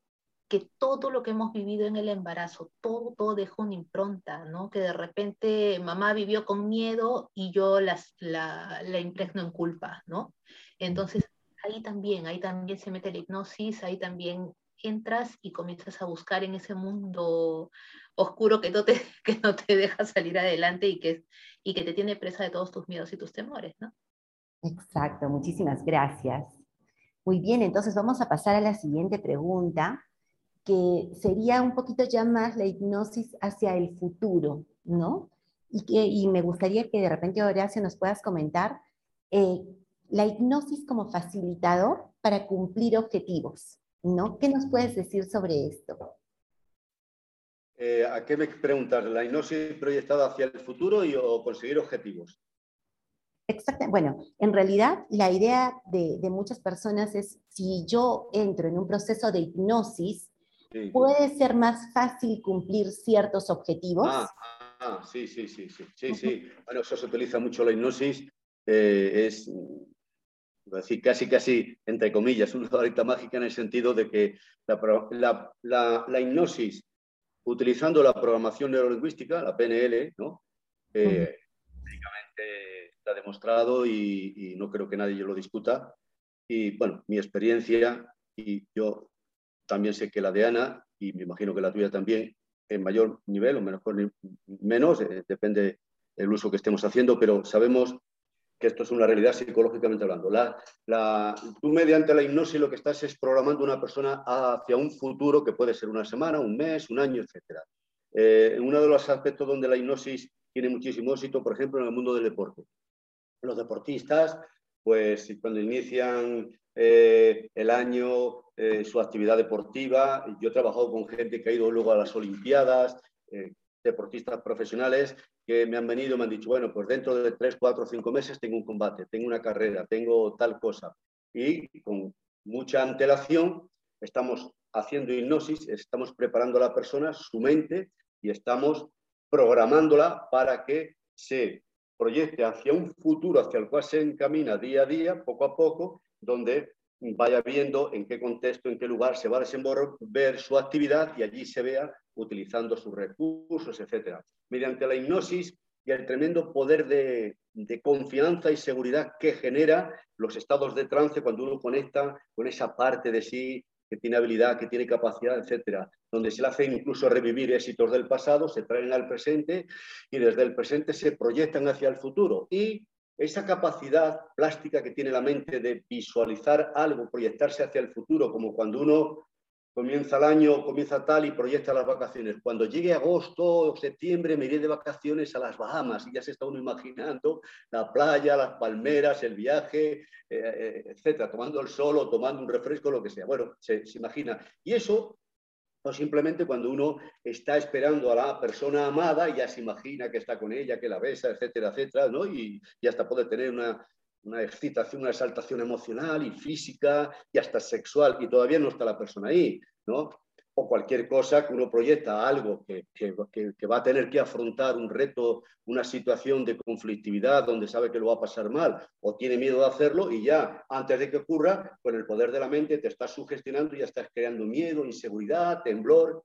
que todo lo que hemos vivido en el embarazo, todo, todo deja una impronta, ¿no? Que de repente mamá vivió con miedo y yo las, la, la impregno en culpa, ¿no? Entonces, ahí también, ahí también se mete la hipnosis, ahí también entras y comienzas a buscar en ese mundo oscuro que no te, que no te deja salir adelante y que, y que te tiene presa de todos tus miedos y tus temores, ¿no? Exacto, muchísimas gracias. Muy bien, entonces vamos a pasar a la siguiente pregunta, que sería un poquito ya más la hipnosis hacia el futuro, ¿no? Y, me gustaría que de repente, Horacio, nos puedas comentar eh, la hipnosis como facilitador para cumplir objetivos. ¿no? ¿Qué nos puedes decir sobre esto? Eh, ¿A qué me preguntas? ¿La hipnosis proyectada hacia el futuro y, o conseguir objetivos? Exacto. Bueno, en realidad la idea de, de, muchas personas es si yo entro en un proceso de hipnosis, sí. ¿puede ser más fácil cumplir ciertos objetivos? Ah, ah sí, sí, sí, sí, sí, sí. Bueno, eso se utiliza mucho la hipnosis. Eh, es decir, casi, casi, entre comillas, una varita mágica en el sentido de que la, la, la, la hipnosis, utilizando la programación neurolingüística, la PNL, ¿no? Eh, básicamente está demostrado y, y, no creo que nadie lo discuta. Y bueno, mi experiencia, y yo también sé que la de Ana, y me imagino que la tuya también, en mayor nivel o menos, menos eh, depende del uso que estemos haciendo, pero sabemos que esto es una realidad psicológicamente hablando. La, la, tú mediante la hipnosis lo que estás es programando una persona hacia un futuro que puede ser una semana, un mes, un año, etc. Eh, uno de los aspectos donde la hipnosis tiene muchísimo éxito, por ejemplo, en el mundo del deporte. Los deportistas, pues cuando inician eh, el año, eh, su actividad deportiva, yo he trabajado con gente que ha ido luego a las Olimpiadas, eh, deportistas profesionales que me han venido y me han dicho, bueno, pues dentro de tres, cuatro, cinco meses tengo un combate, tengo una carrera, tengo tal cosa. Y con mucha antelación estamos haciendo hipnosis, estamos preparando a la persona, su mente, y estamos programándola para que se proyecte hacia un futuro hacia el cual se encamina día a día, poco a poco, donde vaya viendo en qué contexto, en qué lugar se va a desenvolver su actividad y allí se vea utilizando sus recursos, etc. Mediante la hipnosis y el tremendo poder de, de, confianza y seguridad que genera los estados de trance cuando uno conecta con esa parte de sí que tiene habilidad, que tiene capacidad, etcétera, donde se le hace incluso revivir éxitos del pasado, se traen al presente y desde el presente se proyectan hacia el futuro. Y esa capacidad plástica que tiene la mente de visualizar algo, proyectarse hacia el futuro, como cuando uno comienza el año, comienza tal y proyecta las vacaciones. Cuando llegue agosto o septiembre me iré de vacaciones a las Bahamas y ya se está uno imaginando la playa, las palmeras, el viaje, eh, eh, etcétera, tomando el sol o tomando un refresco, lo que sea. Bueno, se, imagina. Y eso o simplemente cuando uno está esperando a la persona amada ya se imagina que está con ella, que la besa, etcétera, etcétera, ¿no? Y, y hasta puede tener una, una excitación, una exaltación emocional y física y hasta sexual y todavía no está la persona ahí, ¿no? O cualquier cosa que uno proyecta algo que, que, va a tener que afrontar un reto, una situación de conflictividad donde sabe que lo va a pasar mal o tiene miedo de hacerlo y ya antes de que ocurra, con el poder de la mente te estás sugestionando y ya estás creando miedo, inseguridad, temblor.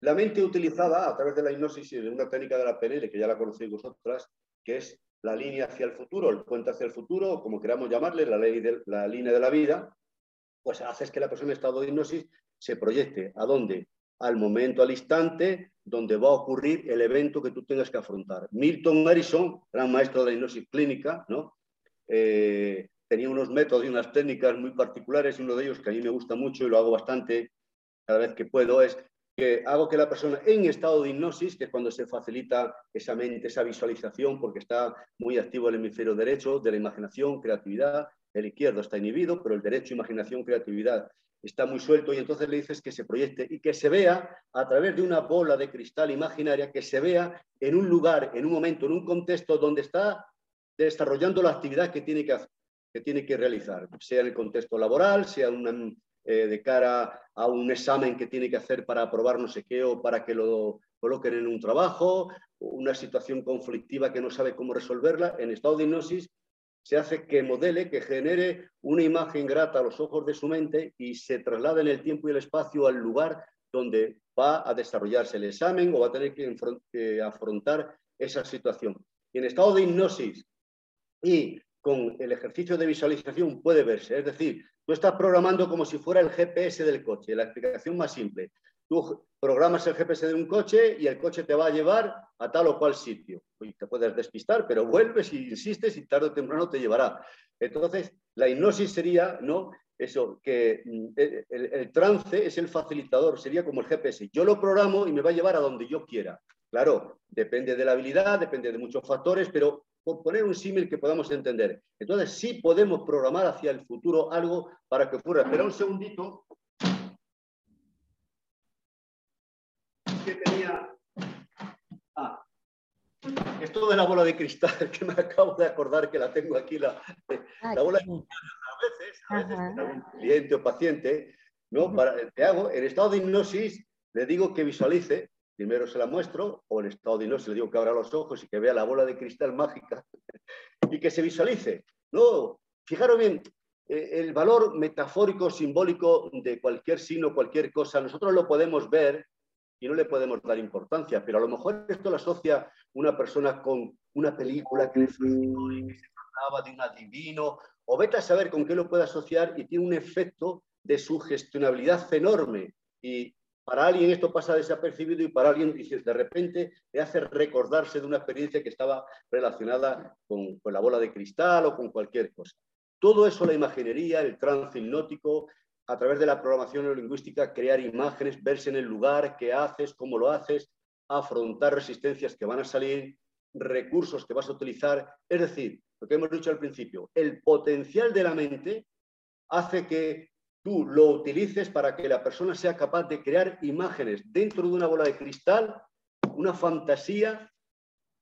La mente utilizada a través de la hipnosis y de una técnica de la PNL, que ya la conocéis vosotras, que es la línea hacia el futuro, el puente hacia el futuro, o como queramos llamarle, la, ley de, la línea de la vida, pues haces que la persona en estado de hipnosis se proyecte. ¿A dónde? Al momento, al instante, donde va a ocurrir el evento que tú tengas que afrontar. Milton Harrison, gran maestro de la hipnosis clínica, ¿no? Eh, tenía unos métodos y unas técnicas muy particulares y uno de ellos que a mí me gusta mucho y lo hago bastante cada vez que puedo es que hago que la persona en estado de hipnosis, que es cuando se facilita esa mente, esa visualización, porque está muy activo el hemisferio derecho de la imaginación, creatividad, el izquierdo está inhibido, pero el derecho, imaginación, creatividad está muy suelto y entonces le dices que se proyecte y que se vea a través de una bola de cristal imaginaria, que se vea en un lugar, en un momento, en un contexto donde está desarrollando la actividad que tiene que, que, tiene que realizar, sea en el contexto laboral, sea una, eh, de cara a un examen que tiene que hacer para aprobar no sé qué o para que lo coloquen en un trabajo, una situación conflictiva que no sabe cómo resolverla, en estado de hipnosis se hace que modele, que genere una imagen grata a los ojos de su mente y se traslade en el tiempo y el espacio al lugar donde va a desarrollarse el examen o va a tener que afrontar esa situación. Y en estado de hipnosis y con el ejercicio de visualización puede verse, es decir, Tú estás programando como si fuera el GPS del coche. La explicación más simple. Tú programas el GPS de un coche y el coche te va a llevar a tal o cual sitio. Y te puedes despistar, pero vuelves y insistes y tarde o temprano te llevará. Entonces, la hipnosis sería, ¿no? Eso, que mm, el, el trance es el facilitador, sería como el GPS. Yo lo programo y me va a llevar a donde yo quiera. Claro, depende de la habilidad, depende de muchos factores, pero por poner un símil que podamos entender. Entonces, sí podemos programar hacia el futuro algo para que ocurra. Espera un segundito. Que tenía... Ah, esto de la bola de cristal, que me acabo de acordar que la tengo aquí, la, la bola de cristal, a veces, a veces, algún cliente o paciente, ¿no? Para, te hago, en estado de hipnosis, le digo que visualice primero se la muestro, o en estado de hipnosis le digo que abra los ojos y que vea la bola de cristal mágica y que se visualice. No, fijaros bien, eh, el valor metafórico, simbólico de cualquier signo, cualquier cosa, nosotros lo podemos ver y no le podemos dar importancia, pero a lo mejor esto lo asocia una persona con una película que se trataba de un adivino, o vete a saber con qué lo puede asociar y tiene un efecto de sugestionabilidad enorme. Y para alguien esto pasa desapercibido y para alguien, de repente le hace recordarse de una experiencia que estaba relacionada con, la bola de cristal o con cualquier cosa. Todo eso, la imaginería, el trance hipnótico, a través de la programación neurolingüística, crear imágenes, verse en el lugar, qué haces, cómo lo haces, afrontar resistencias que van a salir, recursos que vas a utilizar. Es decir, lo que hemos dicho al principio, el potencial de la mente hace que tú lo utilices para que la persona sea capaz de crear imágenes dentro de una bola de cristal, una fantasía,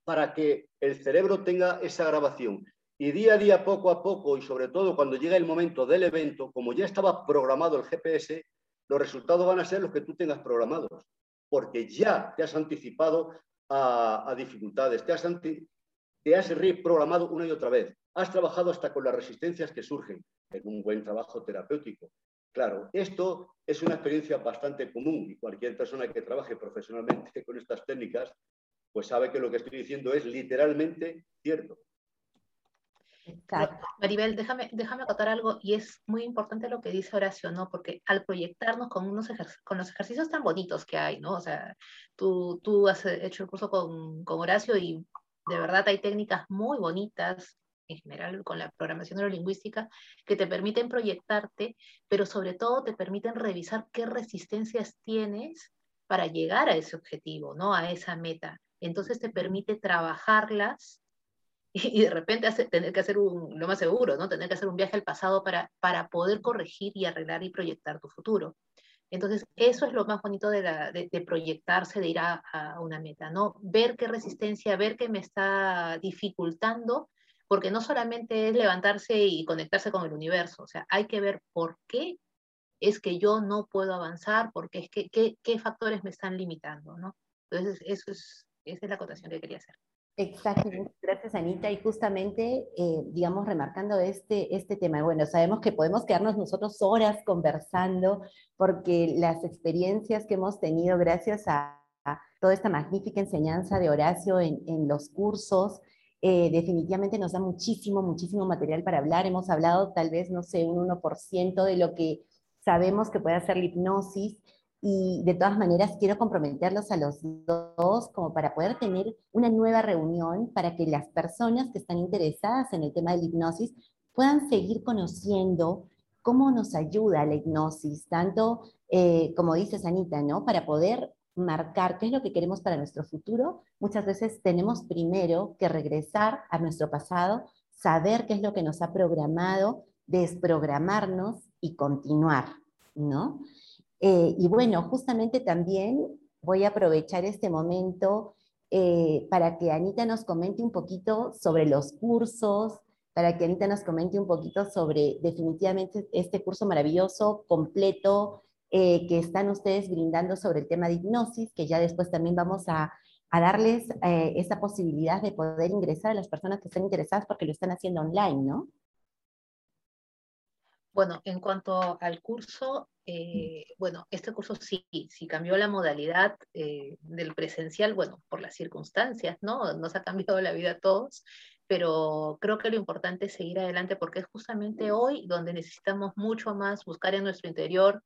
para que el cerebro tenga esa grabación. Y día a día, poco a poco, y sobre todo cuando llega el momento del evento, como ya estaba programado el GPS, los resultados van a ser los que tú tengas programados, porque ya te has anticipado a, dificultades, te has, reprogramado una y otra vez, has trabajado hasta con las resistencias que surgen en un buen trabajo terapéutico. Claro, esto es una experiencia bastante común y cualquier persona que trabaje profesionalmente con estas técnicas, pues sabe que lo que estoy diciendo es literalmente cierto. Maribel, déjame, déjame acotar algo y es muy importante lo que dice Horacio, ¿no? Porque al proyectarnos con, unos con los ejercicios tan bonitos que hay, ¿no? O sea, tú, tú has hecho el curso con, con Horacio y de verdad hay técnicas muy bonitas, en general con la programación neurolingüística, que te permiten proyectarte, pero sobre todo te permiten revisar qué resistencias tienes para llegar a ese objetivo, ¿no? A esa meta. Entonces te permite trabajarlas y, de repente tener que hacer un, lo más seguro, ¿no? Tener que hacer un viaje al pasado para, para poder corregir y arreglar y proyectar tu futuro. Entonces, eso es lo más bonito de, de, proyectarse, de ir a, a, una meta, ¿no? Ver qué resistencia, ver qué me está dificultando, porque no solamente es levantarse y conectarse con el universo, o sea, hay que ver por qué es que yo no puedo avanzar, porque es que qué, qué factores me están limitando, ¿no? Entonces, eso es, esa es la acotación que quería hacer. Exacto, gracias Anita. Y justamente, eh, digamos, remarcando este, este tema, bueno, sabemos que podemos quedarnos nosotros horas conversando porque las experiencias que hemos tenido gracias a, toda esta magnífica enseñanza de Horacio en, en los cursos, eh, definitivamente nos da muchísimo, muchísimo material para hablar. Hemos hablado tal vez, no sé, un 1% de lo que sabemos que puede hacer la hipnosis, y de todas maneras quiero comprometerlos a los dos como para poder tener una nueva reunión para que las personas que están interesadas en el tema de la hipnosis puedan seguir conociendo cómo nos ayuda la hipnosis, tanto eh, como dice Anita, ¿no? Para poder marcar qué es lo que queremos para nuestro futuro, muchas veces tenemos primero que regresar a nuestro pasado, saber qué es lo que nos ha programado, desprogramarnos y continuar, ¿no? Eh, y bueno, justamente también voy a aprovechar este momento eh, para que Anita nos comente un poquito sobre los cursos, para que Anita nos comente un poquito sobre definitivamente este curso maravilloso, completo, eh, que están ustedes brindando sobre el tema de hipnosis, que ya después también vamos a, a darles esa posibilidad de poder ingresar a las personas que están interesadas porque lo están haciendo online, ¿no? Bueno, en cuanto al curso, eh, bueno, este curso sí, sí cambió la modalidad eh, del presencial, bueno, por las circunstancias, ¿no? Nos ha cambiado la vida a todos, pero creo que lo importante es seguir adelante porque es justamente hoy donde necesitamos mucho más buscar en nuestro interior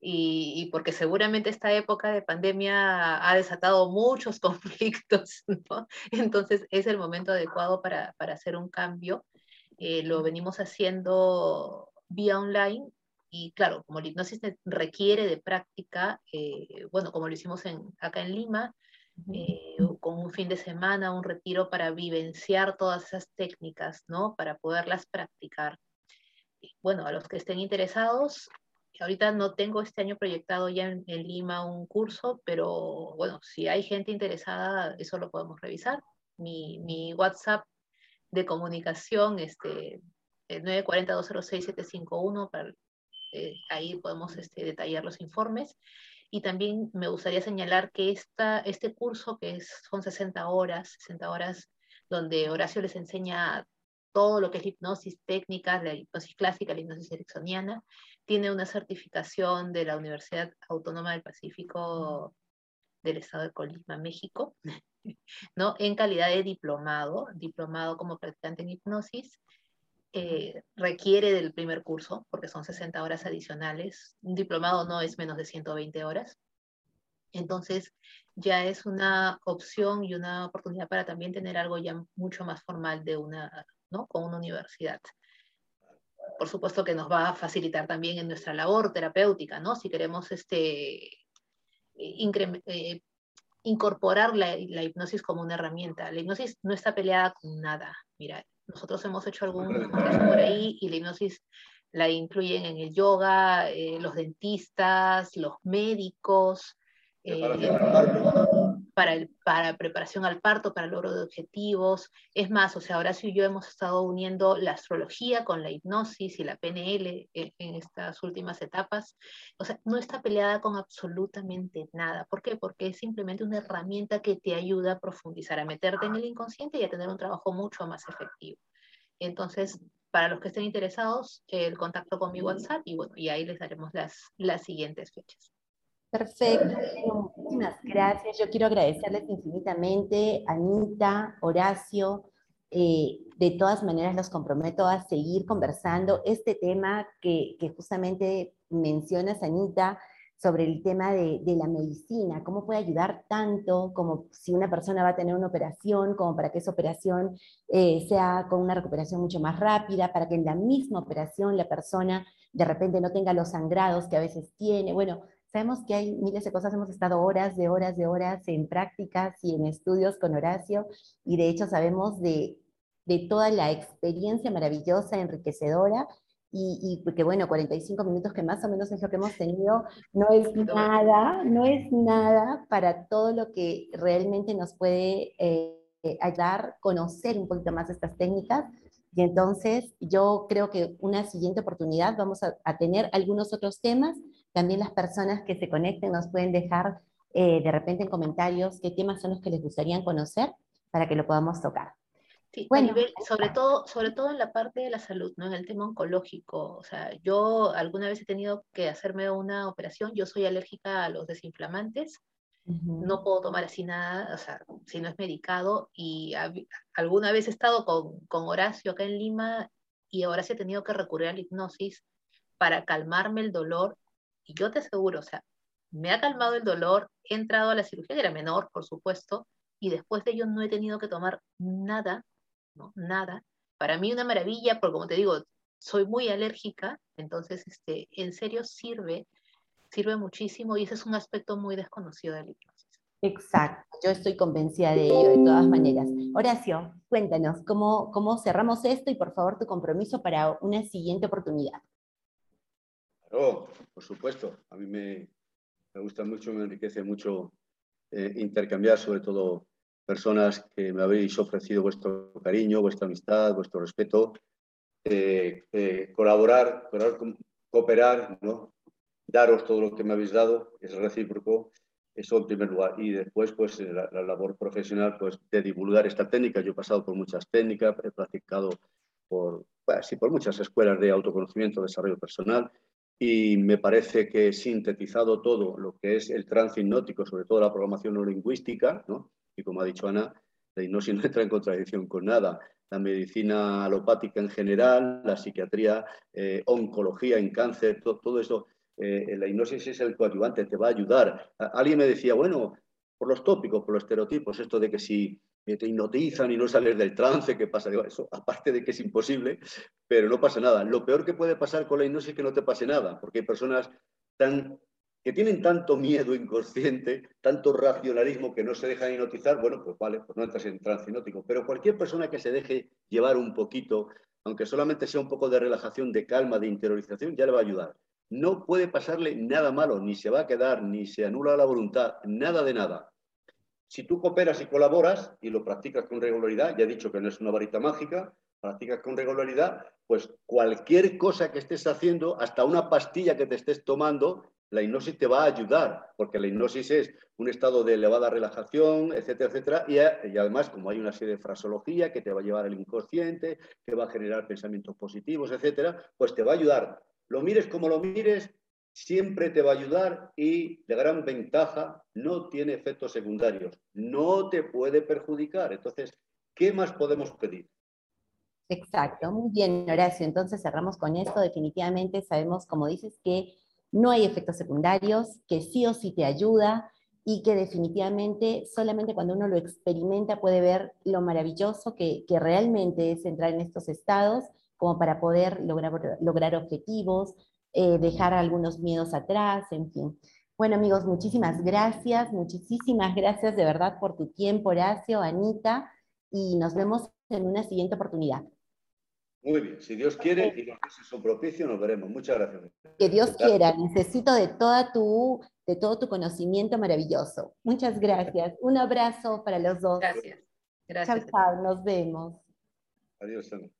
y, y porque seguramente esta época de pandemia ha desatado muchos conflictos, ¿no? Entonces es el momento adecuado para, para hacer un cambio. Eh, lo venimos haciendo vía online y claro, como la hipnosis requiere de práctica, eh, bueno, como lo hicimos en, acá en Lima, eh, con un fin de semana, un retiro para vivenciar todas esas técnicas, ¿no? Para poderlas practicar. bueno, a los que estén interesados, ahorita no tengo este año proyectado ya en, Lima un curso, pero bueno, si hay gente interesada, eso lo podemos revisar. Mi, WhatsApp de comunicación, este, 940-206-751, para, eh, ahí podemos este, detallar los informes. Y también me gustaría señalar que este curso, que es, son 60 horas, 60 horas, donde Horacio les enseña todo lo que es hipnosis técnica, la hipnosis clásica, la hipnosis ericksoniana, tiene una certificación de la Universidad Autónoma del Pacífico del Estado de Colima, México, ¿no? en calidad de diplomado, diplomado como practicante en hipnosis, eh, requiere del primer curso, porque son 60 horas adicionales. Un diplomado no es menos de 120 horas. Entonces, ya es una opción y una oportunidad para también tener algo ya mucho más formal de una, ¿no? Con una universidad. Por supuesto que nos va a facilitar también en nuestra labor terapéutica, ¿no? Si queremos este, eh, incorporar la, la, hipnosis como una herramienta. La hipnosis no está peleada con nada. Mira, nosotros hemos hecho algún por ahí y la hipnosis la incluyen en el yoga, eh, los dentistas, los médicos, eh, para, el, para preparación al parto, para el logro de objetivos. Es más, o sea, Horacio y yo hemos estado uniendo la astrología con la hipnosis y la PNL en, en estas últimas etapas. O sea, no está peleada con absolutamente nada. ¿Por qué? Porque es simplemente una herramienta que te ayuda a profundizar, a meterte en el inconsciente y a tener un trabajo mucho más efectivo. Entonces, para los que estén interesados, el contacto con mi WhatsApp y bueno, y ahí les daremos las, las siguientes fechas. Perfecto, muchísimas gracias. Yo quiero agradecerles infinitamente, Anita, Horacio. Eh, de todas maneras, los comprometo a seguir conversando. Este tema que, justamente mencionas, Anita, sobre el tema de, la medicina, cómo puede ayudar tanto como si una persona va a tener una operación, como para que esa operación eh, sea con una recuperación mucho más rápida, para que en la misma operación la persona de repente no tenga los sangrados que a veces tiene. Bueno, sabemos que hay miles de cosas, hemos estado horas de horas de horas en prácticas y en estudios con Horacio, y de hecho sabemos de, de toda la experiencia maravillosa, enriquecedora, y, y, que bueno, 45 minutos que más o menos es lo que hemos tenido, no es nada, no es nada para todo lo que realmente nos puede eh, ayudar a conocer un poquito más estas técnicas. Y entonces yo creo que una siguiente oportunidad vamos a, tener algunos otros temas. También las personas que se conecten nos pueden dejar eh, de repente en comentarios qué temas son los que les gustaría conocer para que lo podamos tocar. Sí, bueno. sobre todo, sobre todo en la parte de la salud, ¿no? En el tema oncológico. O sea, yo alguna vez he tenido que hacerme una operación, yo soy alérgica a los desinflamantes, no puedo tomar así nada, o sea, si no es medicado, y alguna vez he estado con, con Horacio acá en Lima, y Horacio he tenido que recurrir a la hipnosis para calmarme el dolor, y yo te aseguro, o sea, me ha calmado el dolor, he entrado a la cirugía, era menor, por supuesto, y después de ello no he tenido que tomar nada Nada. Para mí una maravilla, porque como te digo, soy muy alérgica, entonces este, en serio sirve, sirve muchísimo y ese es un aspecto muy desconocido de la hipnosis. Exacto, yo estoy convencida de ello de todas maneras. Horacio, cuéntanos cómo, cómo cerramos esto y por favor tu compromiso para una siguiente oportunidad. Claro, por supuesto. A mí me, me gusta mucho, me enriquece mucho eh, intercambiar sobre todo personas que me habéis ofrecido vuestro cariño, vuestra amistad, vuestro respeto, eh, eh, colaborar, cooperar, daros todo lo que me habéis dado, es recíproco, eso en primer lugar. Y después, pues, la, labor profesional pues, de divulgar esta técnica. Yo he pasado por muchas técnicas, he practicado por, sí, por muchas escuelas de autoconocimiento, desarrollo personal, y me parece que sintetizado todo lo que es el trance hipnótico, sobre todo la programación no lingüística, ¿no? Y como ha dicho Ana, la hipnosis no entra en contradicción con nada. La medicina alopática en general, la psiquiatría, eh, oncología en cáncer, todo eso, eh, la hipnosis es el coadyuvante, te va a ayudar. alguien me decía, bueno, por los tópicos, por los estereotipos, esto de que si te hipnotizan y no sales del trance, ¿qué pasa? eso, aparte de que es imposible, pero no pasa nada. Lo peor que puede pasar con la hipnosis es que no te pase nada, porque hay personas tan que tienen tanto miedo inconsciente, tanto racionalismo que no se dejan hipnotizar, bueno, pues vale, pues no entras en trance hipnótico. Pero cualquier persona que se deje llevar un poquito, aunque solamente sea un poco de relajación, de calma, de interiorización, ya le va a ayudar. No puede pasarle nada malo, ni se va a quedar, ni se anula la voluntad, nada de nada. Si tú cooperas y colaboras y lo practicas con regularidad, ya he dicho que no es una varita mágica, practicas con regularidad, pues cualquier cosa que estés haciendo, hasta una pastilla que te estés tomando, la hipnosis te va a ayudar, porque la hipnosis es un estado de elevada relajación, etcétera, etcétera, y, además como hay una serie de fraseología que te va a llevar al inconsciente, que va a generar pensamientos positivos, etcétera, pues te va a ayudar. Lo mires como lo mires, siempre te va a ayudar y de gran ventaja no tiene efectos secundarios, no te puede perjudicar. Entonces, ¿qué más podemos pedir? Exacto, muy bien, Horacio. Entonces cerramos con esto. Definitivamente sabemos, como dices, que no hay efectos secundarios, que sí o sí te ayuda y que definitivamente solamente cuando uno lo experimenta puede ver lo maravilloso que, realmente es entrar en estos estados como para poder lograr, lograr objetivos, eh, dejar algunos miedos atrás, en fin. Bueno amigos, muchísimas gracias, muchísimas gracias de verdad por tu tiempo, Horacio, Anita, y nos vemos en una siguiente oportunidad. Muy bien, si Dios quiere y los meses son propicios, nos veremos. Muchas gracias. Que Dios quiera, necesito de, toda tu, de todo tu conocimiento maravilloso. Muchas gracias. Un abrazo para los dos. Gracias. Gracias. Chao, chao, nos vemos. Adiós, Ana.